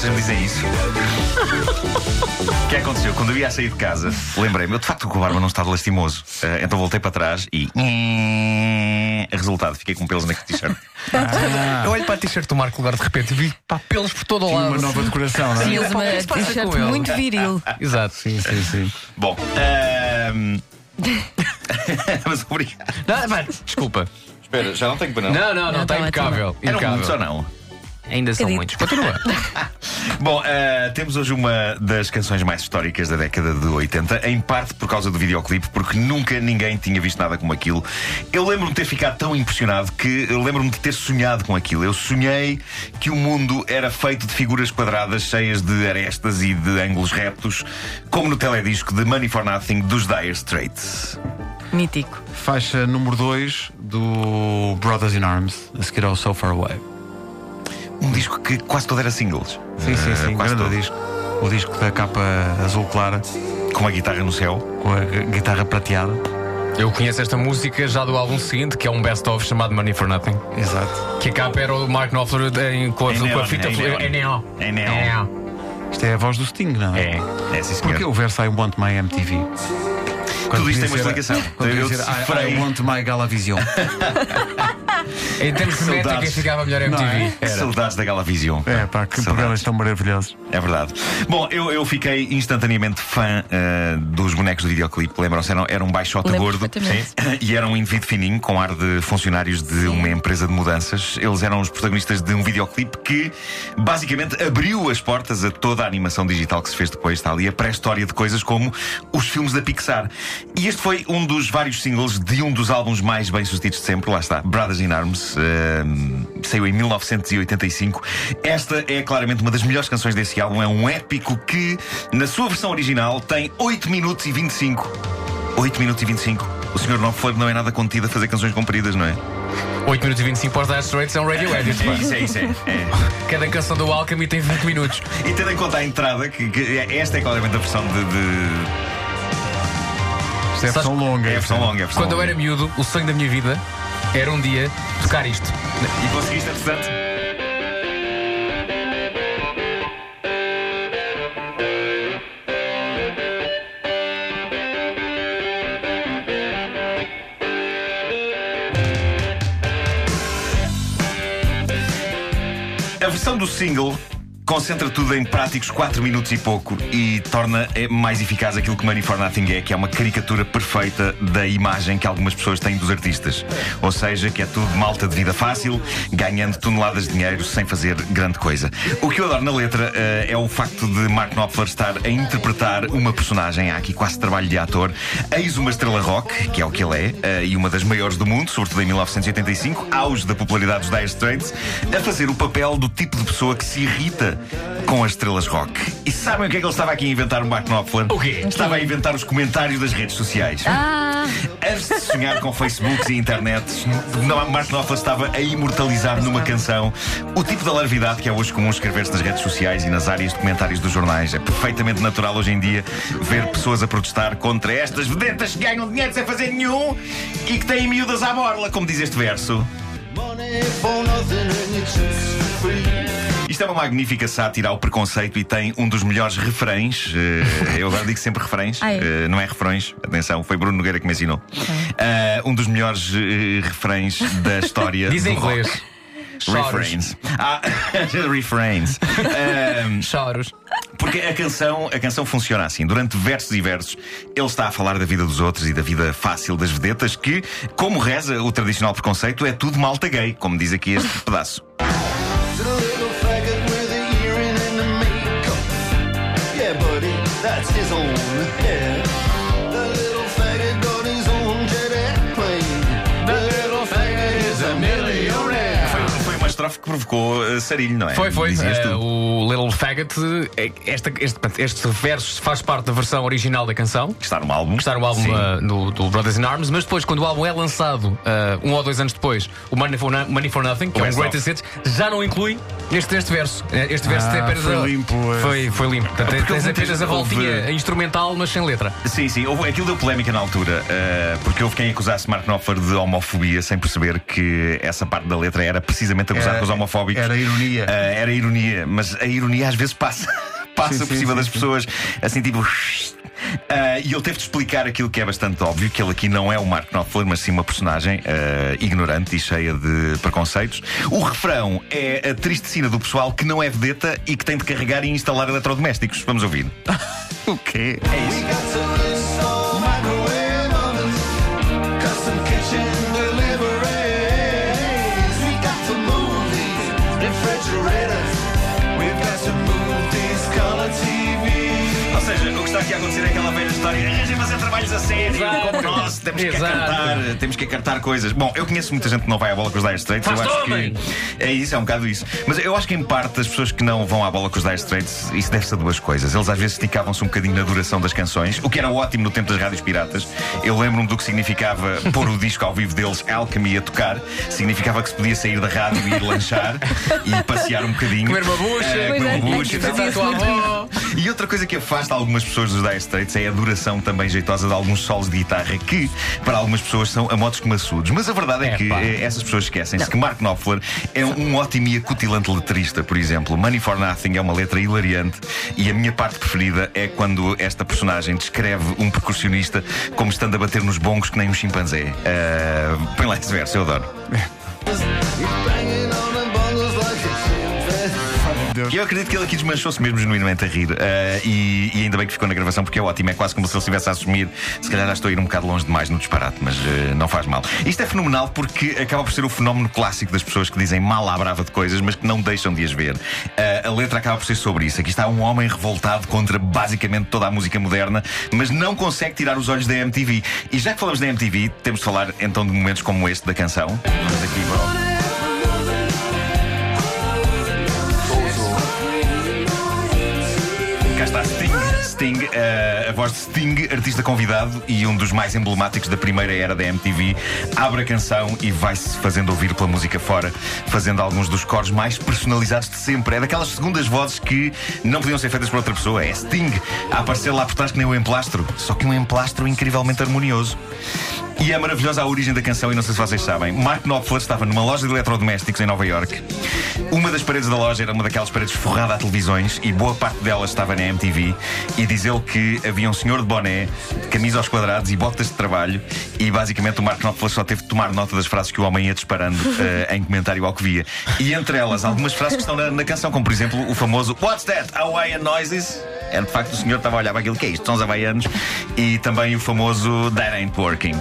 vocês me dizem isso. O que aconteceu? Quando eu ia a sair de casa, lembrei-me, eu de facto o barba não estava lastimoso. Eh, então voltei para trás e. Resultado, fiquei com pelos na t-shirt. Eu olho para a t-shirt do Marco Lugar de repente e vi pá, pelos por todo o lado. Uma nova decoração, não é? Que é uma que passa t-shirt muito viril. Exato. Sim, sim, sim. Bom, ehm, mas obrigado. Não, mano, desculpa. Espera, já não tenho para não. Não, não, não, está tá impecável. Impecável. muitos ou não? Ainda são Acredito. muitos. Continua. Bom, eh, temos hoje uma das canções mais históricas da década de 80, em parte por causa do videoclipe, porque nunca ninguém tinha visto nada como aquilo. Eu lembro-me de ter ficado tão impressionado que eu lembro-me de ter sonhado com aquilo. Eu sonhei que o mundo era feito de figuras quadradas cheias de arestas e de ângulos retos, como no teledisco de Money for Nothing dos Dire Straits. Mítico. Faixa número 2 do Brothers in Arms, a seguir ao So Far Away. Um disco que quase todo era singles. Sim, sim, Eh, sim, quase grande todo. disco. O disco da capa azul clara, Com a guitarra no céu. com a gu- guitarra prateada. Eu conheço esta música já do álbum seguinte, que é um best-of chamado Money for Nothing. Exato. Que a capa era o Mark Knopfler em, com, a, Em com a fita. em flu- neon. É neon. Neon. Isto é a voz do Sting, não é? É. É, sim, senhor. Porquê o verso I want my MTV? Quando Tudo isto tem uma explicação. Quando Eu podia ser, I. I want my Galavision. Em termos de Saudades. métrica ficava melhor Não MTV. é? Era. Saudades da Galavision. É pá, que Saudades. programas tão maravilhosos. É verdade. Bom, eu, eu fiquei instantaneamente fã eh, dos bonecos do videoclipe. Lembram-se? Era, era um baixote gordo e era um indivíduo fininho com ar de funcionários de uma empresa de mudanças. Eles eram os protagonistas de um videoclipe que basicamente abriu as portas a toda a animação digital que se fez depois. Está ali a pré-história de coisas como os filmes da Pixar. E este foi um dos vários singles de um dos álbuns mais bem-sucedidos de sempre. Lá está, Brothers in Arms. Eh, saiu em 1985. Esta é claramente uma das melhores canções desse álbum. É um épico que, na sua versão original, tem 8 minutos e 25. 8 minutos e 25. O Sr. Knopfler não é nada contido a fazer canções compridas, não é? 8 minutos e 25 para os Dire Straits é um radio edit. É isso, é isso, é. é. Cada canção do Alchemy tem 20 minutos. E tendo em conta a entrada, que, que esta é claramente a versão de. de- é a versão longa. É a versão longa. é a versão Quando eu longa. era miúdo, o sonho da minha vida era um dia tocar isto. E conseguiste, entretanto? A versão do single concentra tudo em práticos 4 minutos e pouco e torna eh, mais eficaz aquilo que Money for Nothing é, que é uma caricatura perfeita da imagem que algumas pessoas têm dos artistas. Ou seja, que é tudo malta de vida fácil, ganhando toneladas de dinheiro sem fazer grande coisa. O que eu adoro na letra eh, é o facto de Mark Knopfler estar a interpretar uma personagem, há aqui quase trabalho de ator, eis uma estrela rock, que é o que ele é, eh, e uma das maiores do mundo, sobretudo em 1985, auge da popularidade dos Dire Straits, a fazer o papel do tipo de pessoa que se irrita com as estrelas rock. E sabem o que é que ele estava aqui a inventar, o Mark Knopfler? O quê? Estava a inventar os comentários das redes sociais. Ah, Antes de sonhar com Facebooks e internets, não, Mark Knopfler estava a imortalizar numa canção o tipo de alarvidade que é hoje comum escrever-se nas redes sociais e nas áreas de comentários dos jornais. É perfeitamente natural hoje em dia ver pessoas a protestar contra estas vedetas que ganham dinheiro sem fazer nenhum e que têm miúdas à borla, como diz este verso. Money for nothing and it's free. Isto é uma magnífica sátira ao preconceito e tem um dos melhores refrões. eh, eu agora digo sempre refrões, eh, não é refrões, atenção, foi Bruno Nogueira que me ensinou. Eh, um dos melhores refrões da história. Diz em rock. inglês. Choros. Refrains. Ah, refrains. Ahm, Choros. porque a canção, a canção funciona assim. Durante versos e versos, ele está a falar da vida dos outros e da vida fácil das vedetas, que, como reza o tradicional preconceito, é tudo malta gay, como diz aqui este pedaço. own head. Provocou uh, sarilho, não é? Foi, foi. Tu. o Little Faggot, eh, esta, este, este verso faz parte da versão original da canção. Que está no álbum. que está no álbum uh, do, do Brothers in Arms, mas depois, quando o álbum é lançado, uh, um ou dois anos depois, o Money for, No- Money for Nothing, que O é um Greatest Hits, já não inclui este, este verso. Este verso Ah, tem apenas foi a, limpo, é. Foi, foi limpo. Portanto, Porque tens apenas a voltinha houve- instrumental, mas sem letra. Sim, sim, houve, aquilo deu polémica na altura, uh, porque houve quem acusasse Mark Knopfler de homofobia sem perceber que essa parte da letra era precisamente acusar Era- com os homofóbicos. era ironia. Uh, era ironia, mas a ironia às vezes passa, passa Sim, por sim, cima sim, das sim. pessoas, assim tipo. Uh, e ele teve de explicar aquilo que é bastante óbvio: que ele aqui não é o Mark Knopfler, mas sim uma personagem uh, ignorante e cheia de preconceitos. O refrão é a triste cena do pessoal que não é vedeta e que tem de carregar e instalar eletrodomésticos. Vamos ouvir. O quê? É isso. Está aqui a acontecer é aquela velha história. Arranjem fazer trabalhos a sério, como nós, temos que Exato. acartar, temos que acartar coisas. Bom, eu conheço muita gente que não vai à bola com os Dire Straits. Faz eu acho homem. que é isso, é um bocado isso. Mas eu acho que em parte as pessoas que não vão à bola com os Dire Straits, isso deve-se a duas coisas. Eles às vezes esticavam-se um bocadinho na duração das canções, o que era ótimo no tempo das rádios piratas. Eu lembro-me do que significava pôr o disco ao vivo deles, Alchemy, a tocar. Significava que se podia sair da rádio e ir lanchar e passear um bocadinho. Comer uma bucha. Eh, Pois comer é, uma é bucha. a tua avó. E outra coisa que afasta algumas pessoas dos Dire Straits é a duração também jeitosa de alguns solos de guitarra que, para algumas pessoas, são a modos maçudos. Mas a verdade é, É, que pá. eh, essas pessoas esquecem-se que Mark Knopfler é um ótimo e acutilante letrista, por exemplo. Money for Nothing é uma letra hilariante e a minha parte preferida é quando esta personagem descreve um percussionista como estando a bater nos bongos que nem um chimpanzé. Eh, põe lá esse verso, eu adoro. E eu acredito que ele aqui desmanchou-se mesmo genuinamente a rir. Eh, e, e ainda bem que ficou na gravação porque é ótimo. É quase como se ele estivesse a assumir. Se calhar já estou a ir um bocado longe demais no disparate, mas eh, não faz mal. Isto é fenomenal porque acaba por ser o fenómeno clássico das pessoas que dizem mal à brava de coisas, mas que não deixam de as ver. Eh, a letra acaba por ser sobre isso. Aqui está um homem revoltado contra basicamente toda a música moderna, mas não consegue tirar os olhos da MTV. E já que falamos da MTV, temos de falar então de momentos como este da canção. Vamos aqui para Sting, eh, a voz de Sting, artista convidado e um dos mais emblemáticos da primeira era da MTV, abre a canção e vai-se fazendo ouvir pela música fora, fazendo alguns dos cores mais personalizados de sempre. É daquelas segundas vozes que não podiam ser feitas por outra pessoa. É Sting a aparecer lá por trás que nem um emplastro, só que um emplastro incrivelmente harmonioso. E é maravilhosa a origem da canção, e não sei se vocês sabem. Mark Knopfler estava numa loja de eletrodomésticos em Nova York. Uma das paredes da loja era uma daquelas paredes forrada a televisões e boa parte delas estava na MTV. E diz ele que havia um senhor de boné, de camisa aos quadrados e botas de trabalho. E basicamente o Mark Knopfler só teve de tomar nota das frases que o homem ia disparando eh, em comentário ao que via. E entre elas, algumas frases que estão na, na canção, como por exemplo o famoso What's that? Hawaiian noises? É de facto o senhor estava a olhar para aquilo que é isto, são os havaianos. E também o famoso That ain't working.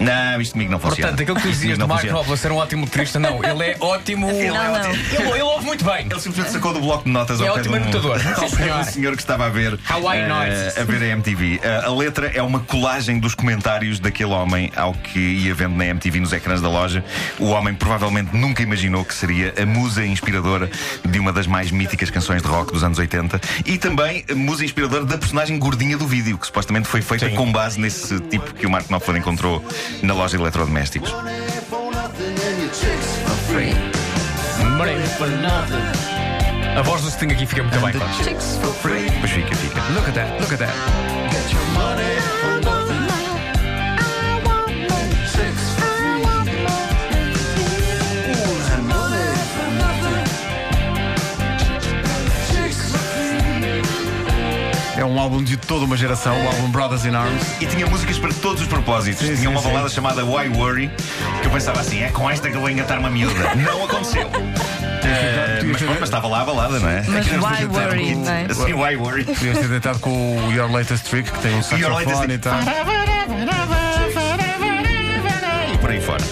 Não, isto comigo não funciona. Portanto, aquilo que tu dizias do não Mark. Knopfler ser um ótimo letrista, não. Ele é ótimo. Ele é Não, não. ótimo. Ele, ele ouve muito bem. Ele simplesmente sacou do bloco de notas é ao pé ótimo de um- anotador. Ao pé um senhor. que estava a ver Hawaii Noises. a ver a MTV. Eh, a letra é uma colagem dos comentários daquele homem ao que ia vendo na MTV nos ecrãs da loja. O homem provavelmente nunca imaginou que seria a musa inspiradora de uma das mais míticas canções de rock dos anos 80 e também a musa inspiradora da personagem gordinha do vídeo, que supostamente foi feita Sim. com base nesse tipo que o Mark Knopfler encontrou na loja de eletrodomésticos. A voz do Sting aqui fica muito bem, free. Pois fica, fica. Look at that, look at that. É um álbum de toda uma geração, o álbum Brothers in Arms. E tinha músicas para todos os propósitos. Sim, tinha sim, uma sim. balada chamada Why Worry, que eu pensava assim: é com esta que eu vou engatar uma miúda. Não aconteceu. Eh, mas, mas estava lá a balada, não é? Mas why worry, não é? Assim, why worry? Podias ter tentado com o Your Latest Trick, que tem um saxofone e tal. E por aí fora.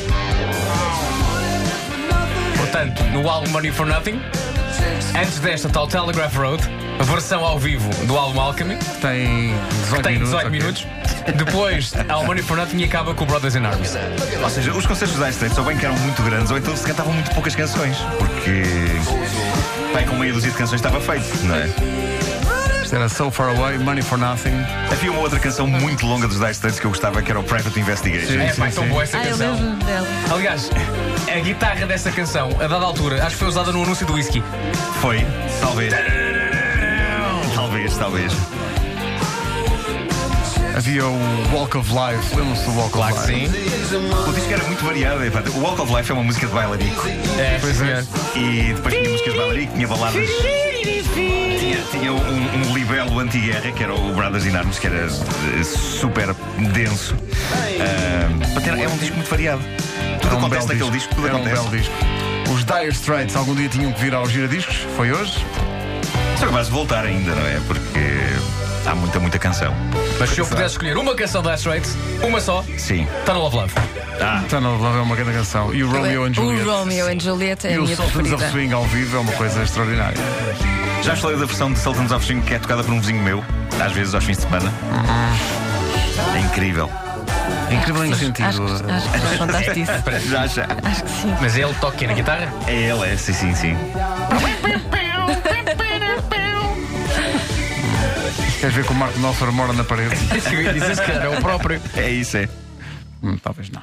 Portanto, no álbum Money for Nothing, antes desta tal Telegraph Road, versão ao vivo do álbum Alchemy, Tem 18 que tem minutos. 18 ok. minutos, Depois há o Money for Nothing e acaba com o Brothers in Arms. Ou seja, os concertos da Straits ou bem que eram muito grandes ou então se cantavam muito poucas canções. Porque. Bem, com meia dúzia de canções estava feito, não é? Isto era So Far Away, Money for Nothing. Havia uma outra canção muito longa dos Dire Straits que eu gostava, que era o Private Investigation. Sim. É pá, tão boa essa Ah, eu canção. lembro dela. Aliás, a guitarra dessa canção, a dada altura, acho que foi usada no anúncio do whisky. Foi, talvez. Talvez, talvez. Havia o Walk of Life. Lembram-se do Walk Claro of Life? sim. O disco era muito variado. epá. O Walk of Life é uma música de bailarico. É, Pois é. E depois tinha músicas de bailarico, tinha baladas. Tinha, tinha um, um libelo anti-guerra, que era o Brothers in Arms, que era eh, super denso. Era- é um disco muito variado. Tudo Era um acontece naquele disco, tudo Era um acontece. belo disco. Os Dire Straits algum dia tinham que vir ao giradiscos. Foi hoje? Só que vais voltar ainda, não é? Porque há muita, muita canção. Mas se eu pudesse escolher uma canção da Straits, uma só, Sim. Tunnel of Love. Ah, Tunnel of Love é uma grande canção. E o Romeo and Juliet. O Romeo and Juliet é a E o minha Sultans of. Swing ao vivo é uma coisa extraordinária. já falei da versão de Sultans of Swing que é tocada por um vizinho meu, às vezes aos fins de semana. É incrível. É incrível em que sentido? Acho, que- acho que já contaste isso. Já, já. Acho que sim. Mas ele toca na guitarra? É ele, é, sim, sim, sim. Queres ver que o Marco Knopfler mora na parede? Dizes que era o próprio. É isso, é. Hum, talvez não.